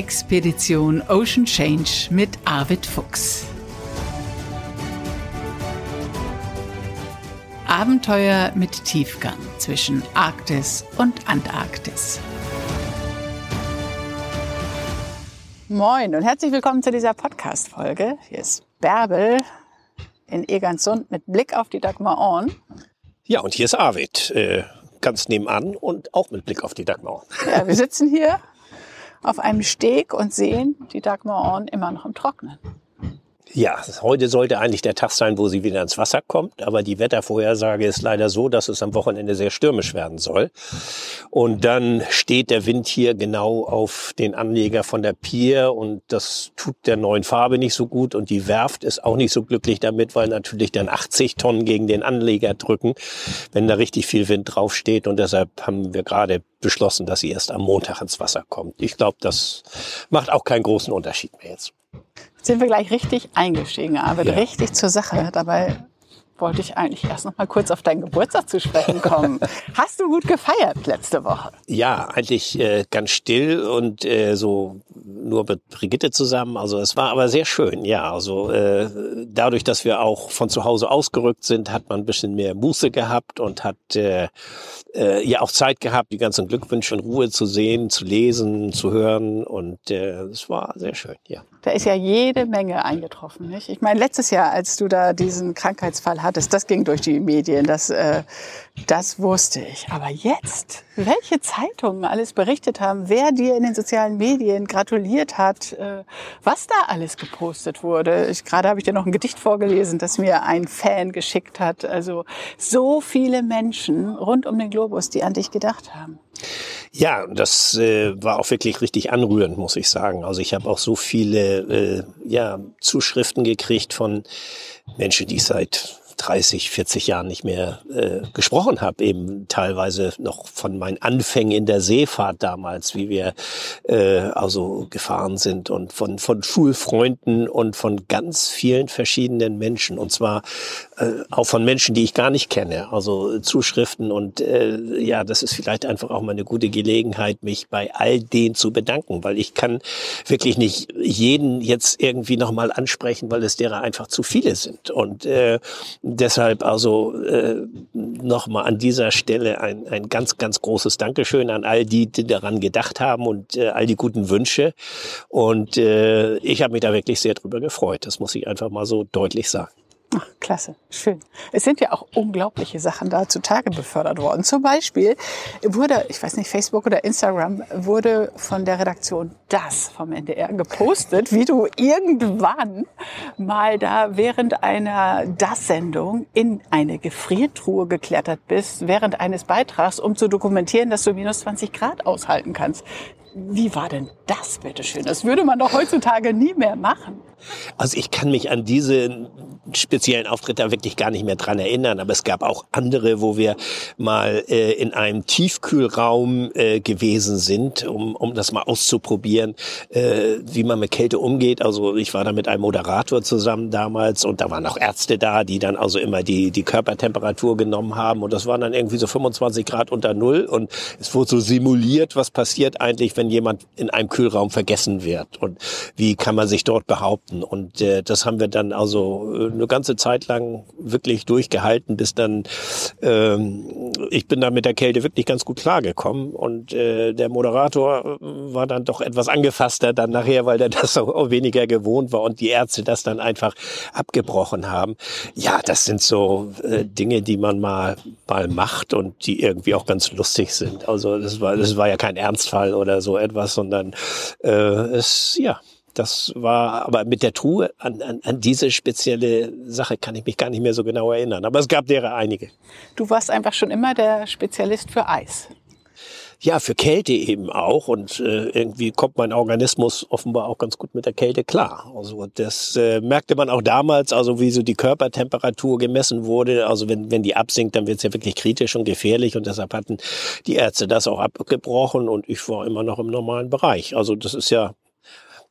Expedition Ocean Change mit Arvid Fuchs. Abenteuer mit Tiefgang zwischen Arktis und Antarktis. Moin und herzlich willkommen zu dieser Podcast-Folge. Hier ist Bärbel in Egernsund mit Blick auf die Dagmar Orn. Ja, und hier ist Arvid, äh, ganz nebenan und auch mit Blick auf die Dagmar. Ja, wir sitzen hier auf einem Steg und sehen die Dagmar Orn immer noch im Trocknen. Ja, heute sollte eigentlich der Tag sein, wo sie wieder ins Wasser kommt, aber die Wettervorhersage ist leider so, dass es am Wochenende sehr stürmisch werden soll. Und dann steht der Wind hier genau auf den Anleger von der Pier und das tut der neuen Farbe nicht so gut und die Werft ist auch nicht so glücklich damit, weil natürlich dann 80 Tonnen gegen den Anleger drücken, wenn da richtig viel Wind draufsteht und deshalb haben wir gerade beschlossen, dass sie erst am Montag ins Wasser kommt. Ich glaube, das macht auch keinen großen Unterschied mehr jetzt. Sind wir gleich richtig eingestiegen, aber ja. richtig zur Sache. Dabei wollte ich eigentlich erst noch mal kurz auf deinen Geburtstag zu sprechen kommen. Hast du gut gefeiert letzte Woche? Ja, eigentlich äh, ganz still und äh, so nur mit Brigitte zusammen. Also es war aber sehr schön, ja. Also äh, dadurch, dass wir auch von zu Hause ausgerückt sind, hat man ein bisschen mehr Muße gehabt und hat äh, äh, ja auch Zeit gehabt, die ganzen Glückwünsche in Ruhe zu sehen, zu lesen, zu hören und äh, es war sehr schön, ja. Da ist ja jede Menge eingetroffen, nicht? Ich meine, letztes Jahr, als du da diesen Krankheitsfall hattest, das ging durch die Medien, das, äh, das wusste ich. Aber jetzt, welche Zeitungen alles berichtet haben, wer dir in den sozialen Medien gratuliert hat, äh, was da alles gepostet wurde. Ich, gerade habe ich dir noch ein Gedicht vorgelesen, das mir ein Fan geschickt hat. Also so viele Menschen rund um den Globus, die an dich gedacht haben. Ja, das äh, war auch wirklich richtig anrührend, muss ich sagen. Also ich habe auch so viele äh, ja, Zuschriften gekriegt von Menschen, die ich seit 30, 40 Jahren nicht mehr äh, gesprochen habe, eben teilweise noch von meinen Anfängen in der Seefahrt damals, wie wir äh, also gefahren sind und von, von Schulfreunden und von ganz vielen verschiedenen Menschen. Und zwar äh, auch von Menschen, die ich gar nicht kenne, also Zuschriften und äh, ja, das ist vielleicht einfach auch mal eine gute Gelegenheit, mich bei all denen zu bedanken, weil ich kann wirklich nicht jeden jetzt irgendwie nochmal ansprechen, weil es derer einfach zu viele sind. Und äh, deshalb also äh, nochmal an dieser Stelle ein, ein ganz, ganz großes Dankeschön an all die, die daran gedacht haben und äh, all die guten Wünsche. Und äh, ich habe mich da wirklich sehr drüber gefreut. Das muss ich einfach mal so deutlich sagen. Ach, klasse, schön. Es sind ja auch unglaubliche Sachen da zutage befördert worden. Zum Beispiel wurde, ich weiß nicht, Facebook oder Instagram, wurde von der Redaktion das vom NDR gepostet, wie du irgendwann mal da während einer Das-Sendung in eine Gefriertruhe geklettert bist, während eines Beitrags, um zu dokumentieren, dass du minus 20 Grad aushalten kannst. Wie war denn das, bitteschön? Das würde man doch heutzutage nie mehr machen. Also ich kann mich an diese speziellen Auftritt da wirklich gar nicht mehr dran erinnern, aber es gab auch andere, wo wir mal äh, in einem Tiefkühlraum äh, gewesen sind, um, um das mal auszuprobieren, äh, wie man mit Kälte umgeht. Also ich war da mit einem Moderator zusammen damals und da waren auch Ärzte da, die dann also immer die, die Körpertemperatur genommen haben und das waren dann irgendwie so 25 Grad unter Null und es wurde so simuliert, was passiert eigentlich, wenn jemand in einem Kühlraum vergessen wird und wie kann man sich dort behaupten. Und äh, das haben wir dann also eine ganze Zeit lang wirklich durchgehalten, bis dann ähm, ich bin da mit der Kälte wirklich ganz gut klargekommen und äh, der Moderator war dann doch etwas angefasster dann nachher, weil der das auch weniger gewohnt war und die Ärzte das dann einfach abgebrochen haben. Ja, das sind so äh, Dinge, die man mal mal macht und die irgendwie auch ganz lustig sind. Also das war das war ja kein Ernstfall oder so etwas, sondern äh, es ja das war, aber mit der Truhe an, an, an diese spezielle Sache kann ich mich gar nicht mehr so genau erinnern. Aber es gab derer einige. Du warst einfach schon immer der Spezialist für Eis. Ja, für Kälte eben auch. Und äh, irgendwie kommt mein Organismus offenbar auch ganz gut mit der Kälte klar. Also das äh, merkte man auch damals, also wie so die Körpertemperatur gemessen wurde. Also wenn, wenn die absinkt, dann wird es ja wirklich kritisch und gefährlich. Und deshalb hatten die Ärzte das auch abgebrochen und ich war immer noch im normalen Bereich. Also das ist ja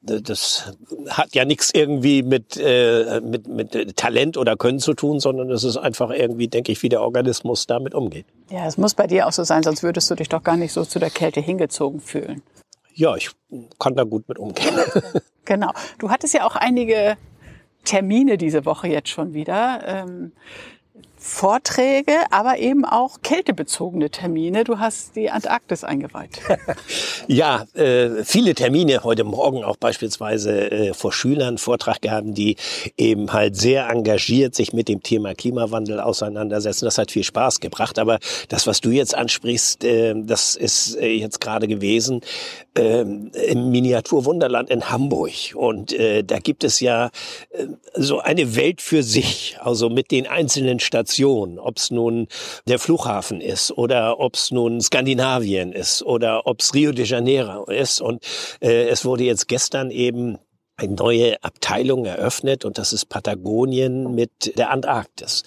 das hat ja nichts irgendwie mit, äh, mit, mit Talent oder Können zu tun, sondern es ist einfach irgendwie, denke ich, wie der Organismus damit umgeht. Ja, es muss bei dir auch so sein, sonst würdest du dich doch gar nicht so zu der Kälte hingezogen fühlen. Ja, ich kann da gut mit umgehen. genau. Du hattest ja auch einige Termine diese Woche jetzt schon wieder. Ähm, Vorträge, aber eben auch kältebezogene Termine. Du hast die Antarktis eingeweiht. ja, äh, viele Termine heute Morgen auch beispielsweise äh, vor Schülern Vortrag gehabt, die eben halt sehr engagiert sich mit dem Thema Klimawandel auseinandersetzen. Das hat viel Spaß gebracht. Aber das, was du jetzt ansprichst, äh, das ist äh, jetzt gerade gewesen äh, im Miniaturwunderland in Hamburg. Und äh, da gibt es ja äh, so eine Welt für sich, also mit den einzelnen Destination, ob es nun der Flughafen ist oder ob es nun Skandinavien ist oder ob es Rio de Janeiro ist. Und äh, es wurde jetzt gestern eben eine neue Abteilung eröffnet und das ist Patagonien mit der Antarktis.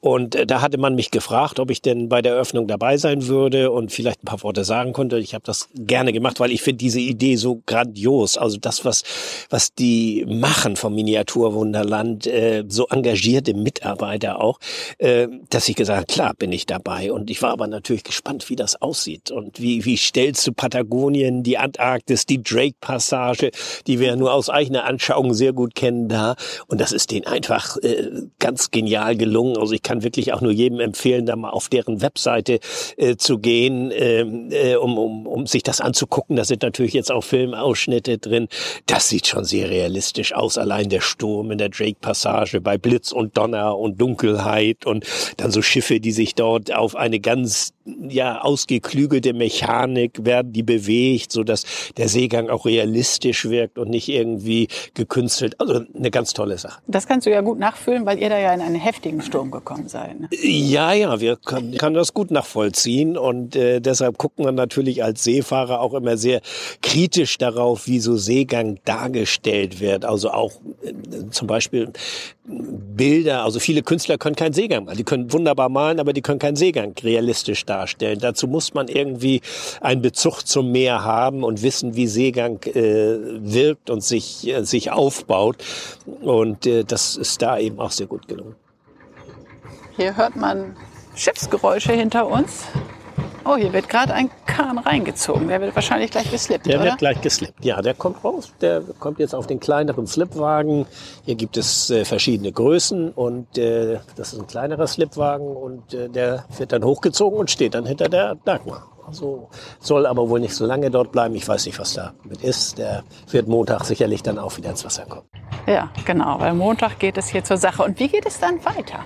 Und äh, da hatte man mich gefragt, ob ich denn bei der Eröffnung dabei sein würde und vielleicht ein paar Worte sagen konnte. Ich habe das gerne gemacht, weil ich finde diese Idee so grandios. Also das, was, was die machen vom Miniaturwunderland, äh, so engagierte Mitarbeiter auch, äh, dass ich gesagt habe, klar bin ich dabei. Und ich war aber natürlich gespannt, wie das aussieht und wie, wie stellst du Patagonien, die Antarktis, die Drake-Passage, die wir nur aus Eichen eigene Anschauung sehr gut kennen da. Und das ist denen einfach äh, ganz genial gelungen. Also ich kann wirklich auch nur jedem empfehlen, da mal auf deren Webseite äh, zu gehen, ähm, äh, um, um, um sich das anzugucken. Da sind natürlich jetzt auch Filmausschnitte drin. Das sieht schon sehr realistisch aus. Allein der Sturm in der Drake-Passage bei Blitz und Donner und Dunkelheit und dann so Schiffe, die sich dort auf eine ganz ja ausgeklügelte Mechanik werden, die bewegt, so dass der Seegang auch realistisch wirkt und nicht irgendwie gekünstelt. Also eine ganz tolle Sache. Das kannst du ja gut nachfühlen, weil ihr da ja in einen heftigen Sturm gekommen seid. Ne? Ja, ja, wir können, können das gut nachvollziehen und äh, deshalb gucken wir natürlich als Seefahrer auch immer sehr kritisch darauf, wie so Seegang dargestellt wird. Also auch äh, zum Beispiel Bilder, also viele Künstler können keinen Seegang malen. Die können wunderbar malen, aber die können keinen Seegang realistisch darstellen. Dazu muss man irgendwie einen Bezug zum Meer haben und wissen, wie Seegang äh, wirkt und sich, äh, sich aufbaut. Und äh, das ist da eben auch sehr gut gelungen. Hier hört man Schiffsgeräusche hinter uns. Oh, hier wird gerade ein Kahn reingezogen. Der wird wahrscheinlich gleich geslippt, Der oder? wird gleich geslippt. Ja, der kommt raus. Der kommt jetzt auf den kleineren Slipwagen. Hier gibt es äh, verschiedene Größen und äh, das ist ein kleinerer Slipwagen und äh, der wird dann hochgezogen und steht dann hinter der Dagmar. Also soll aber wohl nicht so lange dort bleiben. Ich weiß nicht, was da mit ist. Der wird Montag sicherlich dann auch wieder ins Wasser kommen. Ja, genau. Weil Montag geht es hier zur Sache. Und wie geht es dann weiter?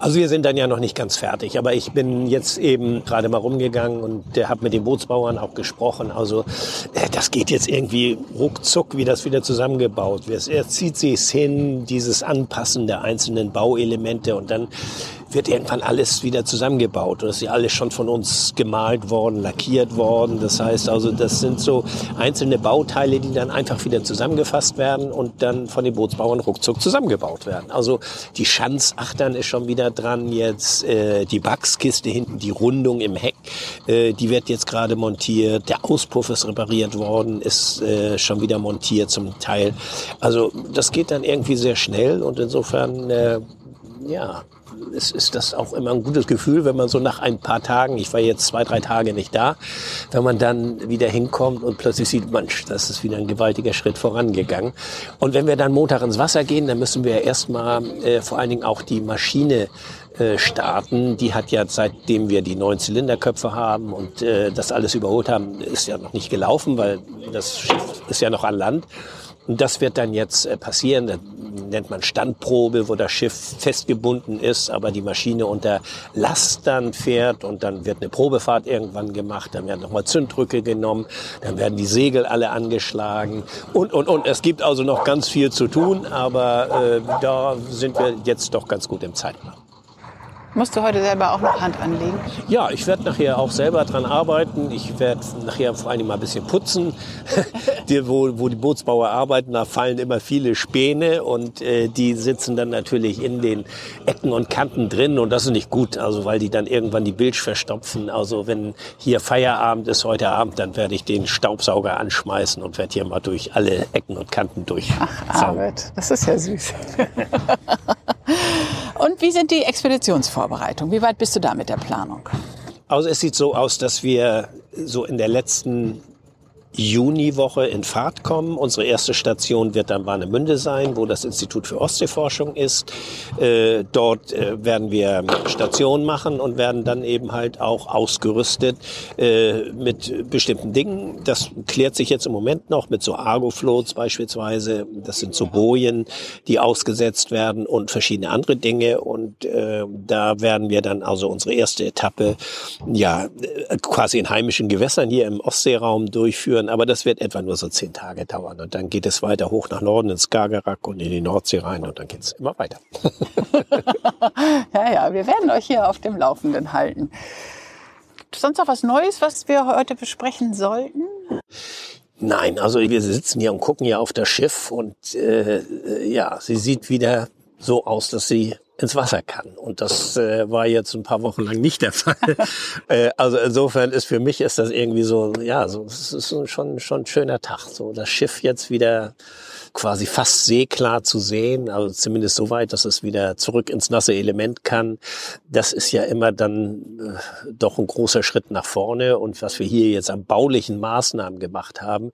Also wir sind dann ja noch nicht ganz fertig, aber ich bin jetzt eben gerade mal rumgegangen und der hat mit den Bootsbauern auch gesprochen. Also äh, das geht jetzt irgendwie ruckzuck, wie das wieder zusammengebaut wird. Er zieht sich hin, dieses Anpassen der einzelnen Bauelemente und dann wird irgendwann alles wieder zusammengebaut. Das ist ja alles schon von uns gemalt worden, lackiert worden. Das heißt also, das sind so einzelne Bauteile, die dann einfach wieder zusammengefasst werden und dann von den Bootsbauern ruckzuck zusammengebaut werden. Also die Schanzachtern ist schon wieder dran jetzt, äh, die Wachskiste hinten, die Rundung im Heck, äh, die wird jetzt gerade montiert. Der Auspuff ist repariert worden, ist äh, schon wieder montiert zum Teil. Also das geht dann irgendwie sehr schnell und insofern, äh, ja, ist, ist das auch immer ein gutes Gefühl, wenn man so nach ein paar Tagen, ich war jetzt zwei, drei Tage nicht da, wenn man dann wieder hinkommt und plötzlich sieht, Mensch, das ist wieder ein gewaltiger Schritt vorangegangen. Und wenn wir dann Montag ins Wasser gehen, dann müssen wir erstmal äh, vor allen Dingen auch die Maschine äh, starten. Die hat ja, seitdem wir die neuen Zylinderköpfe haben und äh, das alles überholt haben, ist ja noch nicht gelaufen, weil das Schiff ist ja noch an Land. Und das wird dann jetzt äh, passieren. Das nennt man Standprobe, wo das Schiff festgebunden ist, aber die Maschine unter Last dann fährt und dann wird eine Probefahrt irgendwann gemacht. Dann werden nochmal Zünddrücke genommen, dann werden die Segel alle angeschlagen und, und, und. Es gibt also noch ganz viel zu tun, aber äh, da sind wir jetzt doch ganz gut im Zeitplan. Musst du heute selber auch noch Hand anlegen? Ja, ich werde nachher auch selber dran arbeiten. Ich werde nachher vor allem mal ein bisschen putzen. die, wo, wo die Bootsbauer arbeiten, da fallen immer viele Späne und äh, die sitzen dann natürlich in den Ecken und Kanten drin und das ist nicht gut, also weil die dann irgendwann die Bilge verstopfen. Also wenn hier Feierabend ist heute Abend, dann werde ich den Staubsauger anschmeißen und werde hier mal durch alle Ecken und Kanten durch. Ach, Arvid, das ist ja süß. Und wie sind die Expeditionsvorbereitungen? Wie weit bist du da mit der Planung? Also es sieht so aus, dass wir so in der letzten Juniwoche in Fahrt kommen. Unsere erste Station wird dann Warnemünde sein, wo das Institut für Ostseeforschung ist. Äh, dort äh, werden wir Stationen machen und werden dann eben halt auch ausgerüstet äh, mit bestimmten Dingen. Das klärt sich jetzt im Moment noch mit so Argo-Floats beispielsweise. Das sind so Bojen, die ausgesetzt werden und verschiedene andere Dinge. Und äh, da werden wir dann also unsere erste Etappe ja äh, quasi in heimischen Gewässern hier im Ostseeraum durchführen führen, aber das wird etwa nur so zehn Tage dauern. Und dann geht es weiter hoch nach Norden ins Skagerrak und in die Nordsee rein und dann geht es immer weiter. ja, ja, wir werden euch hier auf dem Laufenden halten. Sonst noch was Neues, was wir heute besprechen sollten? Nein, also wir sitzen hier und gucken hier auf das Schiff und äh, ja, sie sieht wieder so aus, dass sie ins Wasser kann. Und das äh, war jetzt ein paar Wochen lang nicht der Fall. äh, also insofern ist für mich ist das irgendwie so, ja, so es ist schon schon ein schöner Tag. So das Schiff jetzt wieder quasi fast seeklar zu sehen, also zumindest so weit, dass es wieder zurück ins nasse Element kann. Das ist ja immer dann äh, doch ein großer Schritt nach vorne. Und was wir hier jetzt an baulichen Maßnahmen gemacht haben,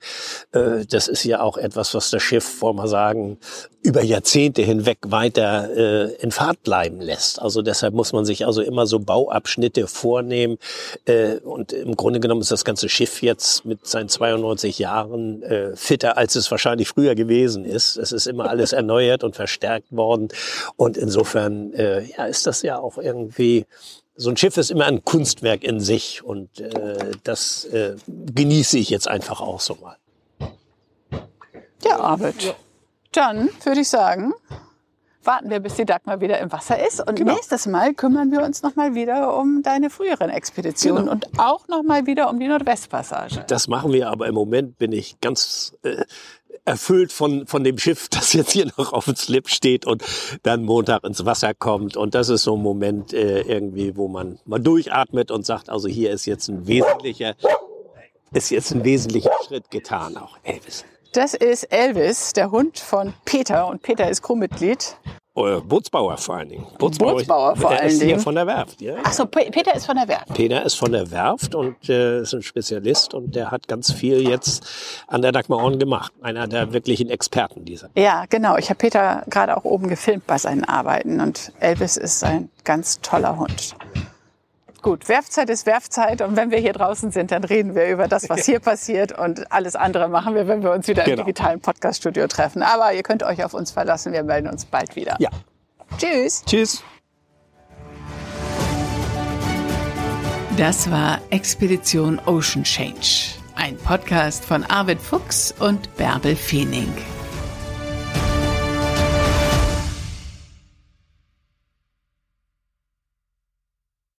äh, das ist ja auch etwas, was das Schiff, wollen wir sagen, über Jahrzehnte hinweg weiter äh, in Fahrt bleiben lässt. Also deshalb muss man sich also immer so Bauabschnitte vornehmen. Äh, und im Grunde genommen ist das ganze Schiff jetzt mit seinen 92 Jahren äh, fitter, als es wahrscheinlich früher gewesen ist. Es ist immer alles erneuert und verstärkt worden. Und insofern äh, ja, ist das ja auch irgendwie so ein Schiff ist immer ein Kunstwerk in sich und äh, das äh, genieße ich jetzt einfach auch so mal. Ja, Arbeit. Ja. Dann würde ich sagen, warten wir, bis die Dagmar wieder im Wasser ist. Und genau. nächstes Mal kümmern wir uns nochmal wieder um deine früheren Expeditionen genau. und auch nochmal wieder um die Nordwestpassage. Das machen wir, aber im Moment bin ich ganz äh, erfüllt von, von dem Schiff, das jetzt hier noch auf dem Slip steht und dann Montag ins Wasser kommt. Und das ist so ein Moment äh, irgendwie, wo man mal durchatmet und sagt, also hier ist jetzt ein wesentlicher, ist jetzt ein wesentlicher Schritt getan, auch Elvis. Das ist Elvis, der Hund von Peter. Und Peter ist Crewmitglied. Oh, Bootsbauer vor allen Dingen. Bootsbauer, Bootsbauer vor allen Dingen. von der Werft. Ja. Ach so, Peter ist von der Werft. Peter ist von der Werft und äh, ist ein Spezialist und der hat ganz viel jetzt an der Dagmar Orn gemacht. Einer der wirklichen Experten dieser. Ja, genau. Ich habe Peter gerade auch oben gefilmt bei seinen Arbeiten und Elvis ist ein ganz toller Hund. Gut, Werfzeit ist Werfzeit und wenn wir hier draußen sind, dann reden wir über das, was hier passiert und alles andere machen wir, wenn wir uns wieder genau. im digitalen Podcaststudio treffen. Aber ihr könnt euch auf uns verlassen, wir melden uns bald wieder. Ja. Tschüss. Tschüss. Das war Expedition Ocean Change, ein Podcast von Arvid Fuchs und Bärbel Feening.